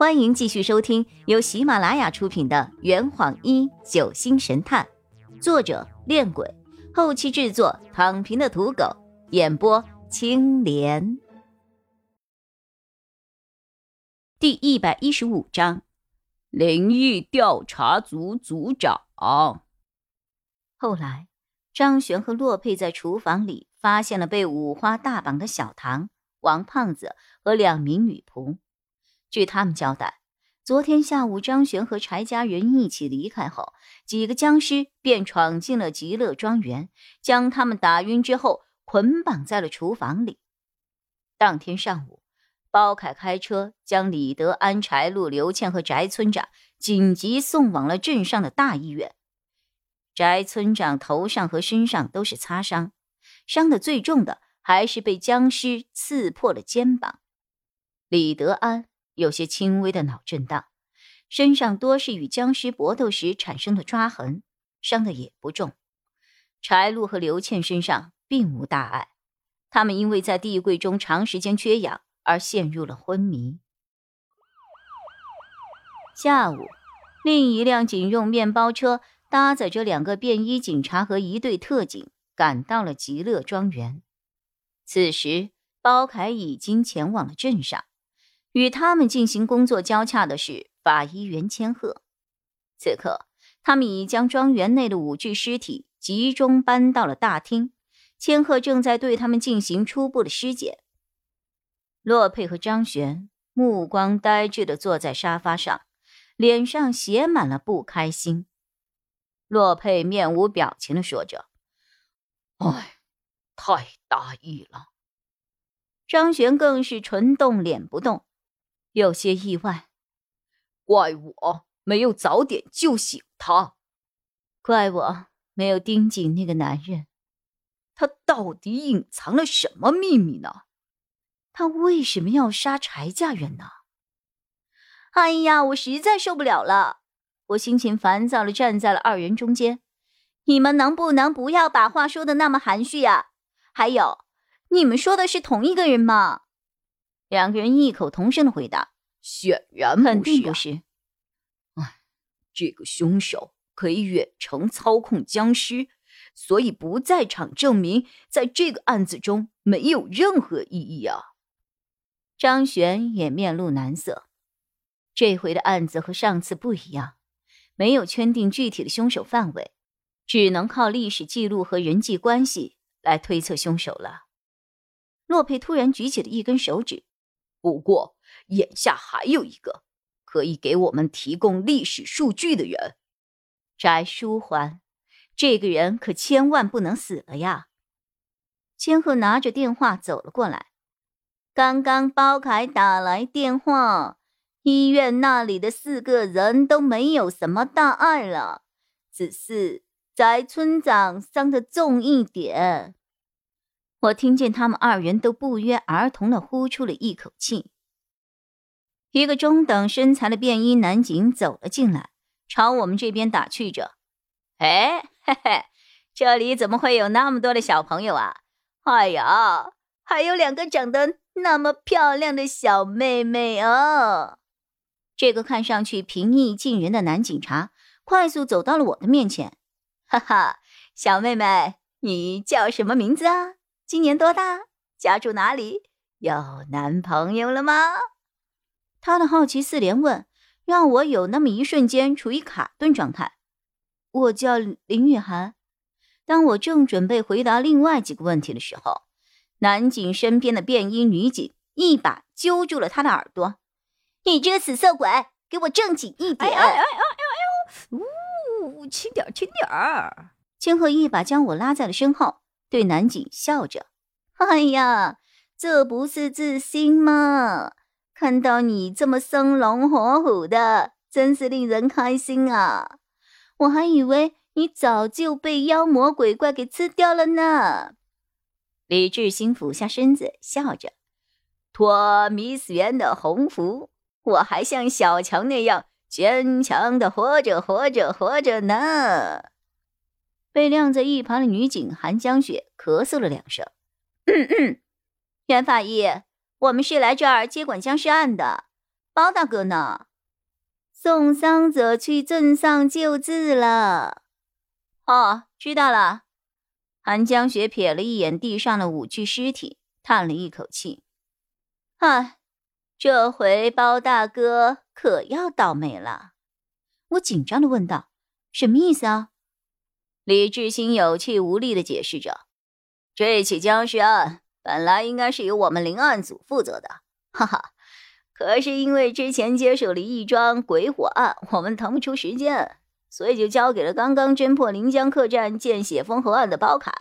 欢迎继续收听由喜马拉雅出品的《圆谎一九星神探》，作者：恋鬼，后期制作：躺平的土狗，演播：青莲。第一百一十五章，灵异调查组组长。后来，张璇和洛佩在厨房里发现了被五花大绑的小唐、王胖子和两名女仆。据他们交代，昨天下午张璇和柴家人一起离开后，几个僵尸便闯进了极乐庄园，将他们打晕之后捆绑在了厨房里。当天上午，包凯开车将李德安、柴路、刘倩和翟村长紧急送往了镇上的大医院。翟村长头上和身上都是擦伤，伤的最重的还是被僵尸刺破了肩膀。李德安。有些轻微的脑震荡，身上多是与僵尸搏斗时产生的抓痕，伤的也不重。柴路和刘倩身上并无大碍，他们因为在地柜中长时间缺氧而陷入了昏迷。下午，另一辆警用面包车搭载着两个便衣警察和一队特警赶到了极乐庄园。此时，包凯已经前往了镇上。与他们进行工作交洽的是法医袁千鹤。此刻，他们已将庄园内的五具尸体集中搬到了大厅，千鹤正在对他们进行初步的尸检。洛佩和张璇目光呆滞的坐在沙发上，脸上写满了不开心。洛佩面无表情的说着：“哎，太大意了。”张璇更是唇动脸不动。有些意外，怪我没有早点救醒他，怪我没有盯紧那个男人。他到底隐藏了什么秘密呢？他为什么要杀柴家人呢？哎呀，我实在受不了了！我心情烦躁的站在了二人中间。你们能不能不要把话说的那么含蓄呀？还有，你们说的是同一个人吗？两个人异口同声的回答：“显然肯定不是。”哎，这个凶手可以远程操控僵尸，所以不在场证明在这个案子中没有任何意义啊。张璇也面露难色。这回的案子和上次不一样，没有圈定具体的凶手范围，只能靠历史记录和人际关系来推测凶手了。洛佩突然举起了一根手指。不过，眼下还有一个可以给我们提供历史数据的人，翟书桓。这个人可千万不能死了呀！千鹤拿着电话走了过来。刚刚包凯打来电话，医院那里的四个人都没有什么大碍了，只是翟村长伤的重一点。我听见他们二人都不约而同的呼出了一口气。一个中等身材的便衣男警走了进来，朝我们这边打趣着：“哎，嘿嘿，这里怎么会有那么多的小朋友啊？哎呀，还有两个长得那么漂亮的小妹妹哦！”这个看上去平易近人的男警察快速走到了我的面前：“哈哈，小妹妹，你叫什么名字啊？”今年多大？家住哪里？有男朋友了吗？他的好奇四连问，让我有那么一瞬间处于卡顿状态。我叫林雨涵。当我正准备回答另外几个问题的时候，男警身边的便衣女警一把揪住了他的耳朵：“你这个死色鬼，给我正经一点！”哎哎哎哎哎呦！呜，轻点轻点儿！千鹤一把将我拉在了身后。对男警笑着：“哎呀，这不是自信吗？看到你这么生龙活虎的，真是令人开心啊！我还以为你早就被妖魔鬼怪给吃掉了呢。”李志新俯下身子，笑着：“托米斯渊的鸿福，我还像小强那样坚强的活着，活着，活着呢。”被晾在一旁的女警韩江雪咳嗽了两声：“袁法医，我们是来这儿接管僵尸案的。包大哥呢？送伤者去镇上救治了。哦，知道了。韩江雪瞥了一眼地上的五具尸体，叹了一口气：“唉，这回包大哥可要倒霉了。”我紧张的问道：“什么意思啊？”李志新有气无力的解释着：“这起僵尸案本来应该是由我们灵案组负责的，哈哈。”可是因为之前接手了一桩鬼火案，我们腾不出时间，所以就交给了刚刚侦破临江客栈见血封喉案的包凯。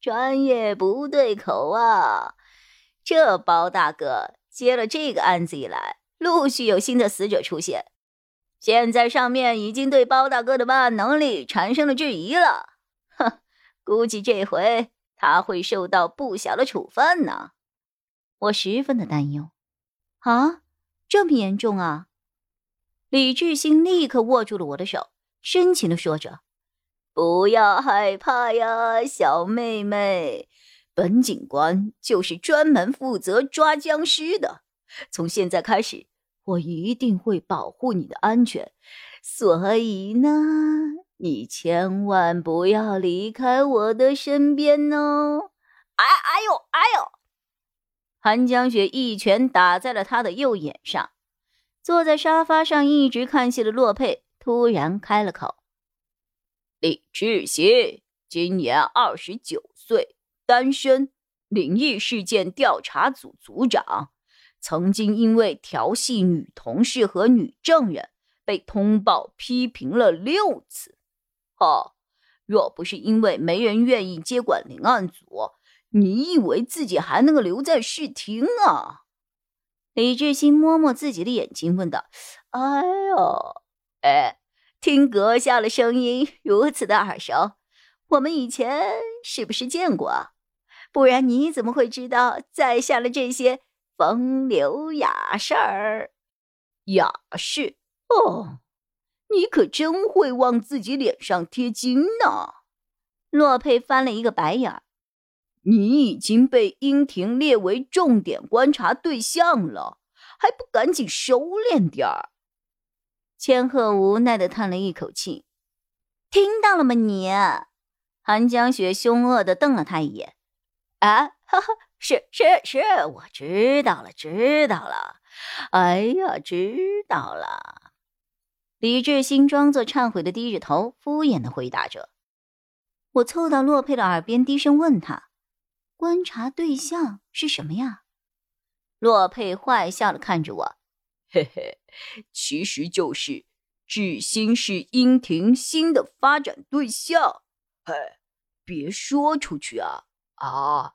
专业不对口啊！这包大哥接了这个案子以来，陆续有新的死者出现，现在上面已经对包大哥的办案能力产生了质疑了。哼，估计这回他会受到不小的处分呢。我十分的担忧。啊，这么严重啊！李志兴立刻握住了我的手，深情的说着：“不要害怕呀，小妹妹，本警官就是专门负责抓僵尸的。从现在开始，我一定会保护你的安全。所以呢，你千万不要离开我的身边哦！”哎哎呦，哎呦！韩江雪一拳打在了他的右眼上。坐在沙发上一直看戏的洛佩突然开了口：“李志新，今年二十九岁，单身，灵异事件调查组组长，曾经因为调戏女同事和女证人被通报批评了六次。哦，若不是因为没人愿意接管灵案组。”你以为自己还能够留在视听啊？李志新摸摸自己的眼睛，问道：“哎呦，哎，听阁下的声音如此的耳熟，我们以前是不是见过？不然你怎么会知道在下的这些风流雅事儿？雅事？哦，你可真会往自己脸上贴金呢！”洛佩翻了一个白眼儿。你已经被英婷列为重点观察对象了，还不赶紧收敛点儿？千鹤无奈的叹了一口气。听到了吗？你，韩江雪凶恶的瞪了他一眼。啊，哈哈，是是是，我知道了，知道了。哎呀，知道了。李志新装作忏悔的低着头，敷衍的回答着。我凑到洛佩的耳边，低声问他。观察对象是什么呀？洛佩坏笑的看着我，嘿嘿，其实就是志新是殷婷新的发展对象。嘿，别说出去啊！啊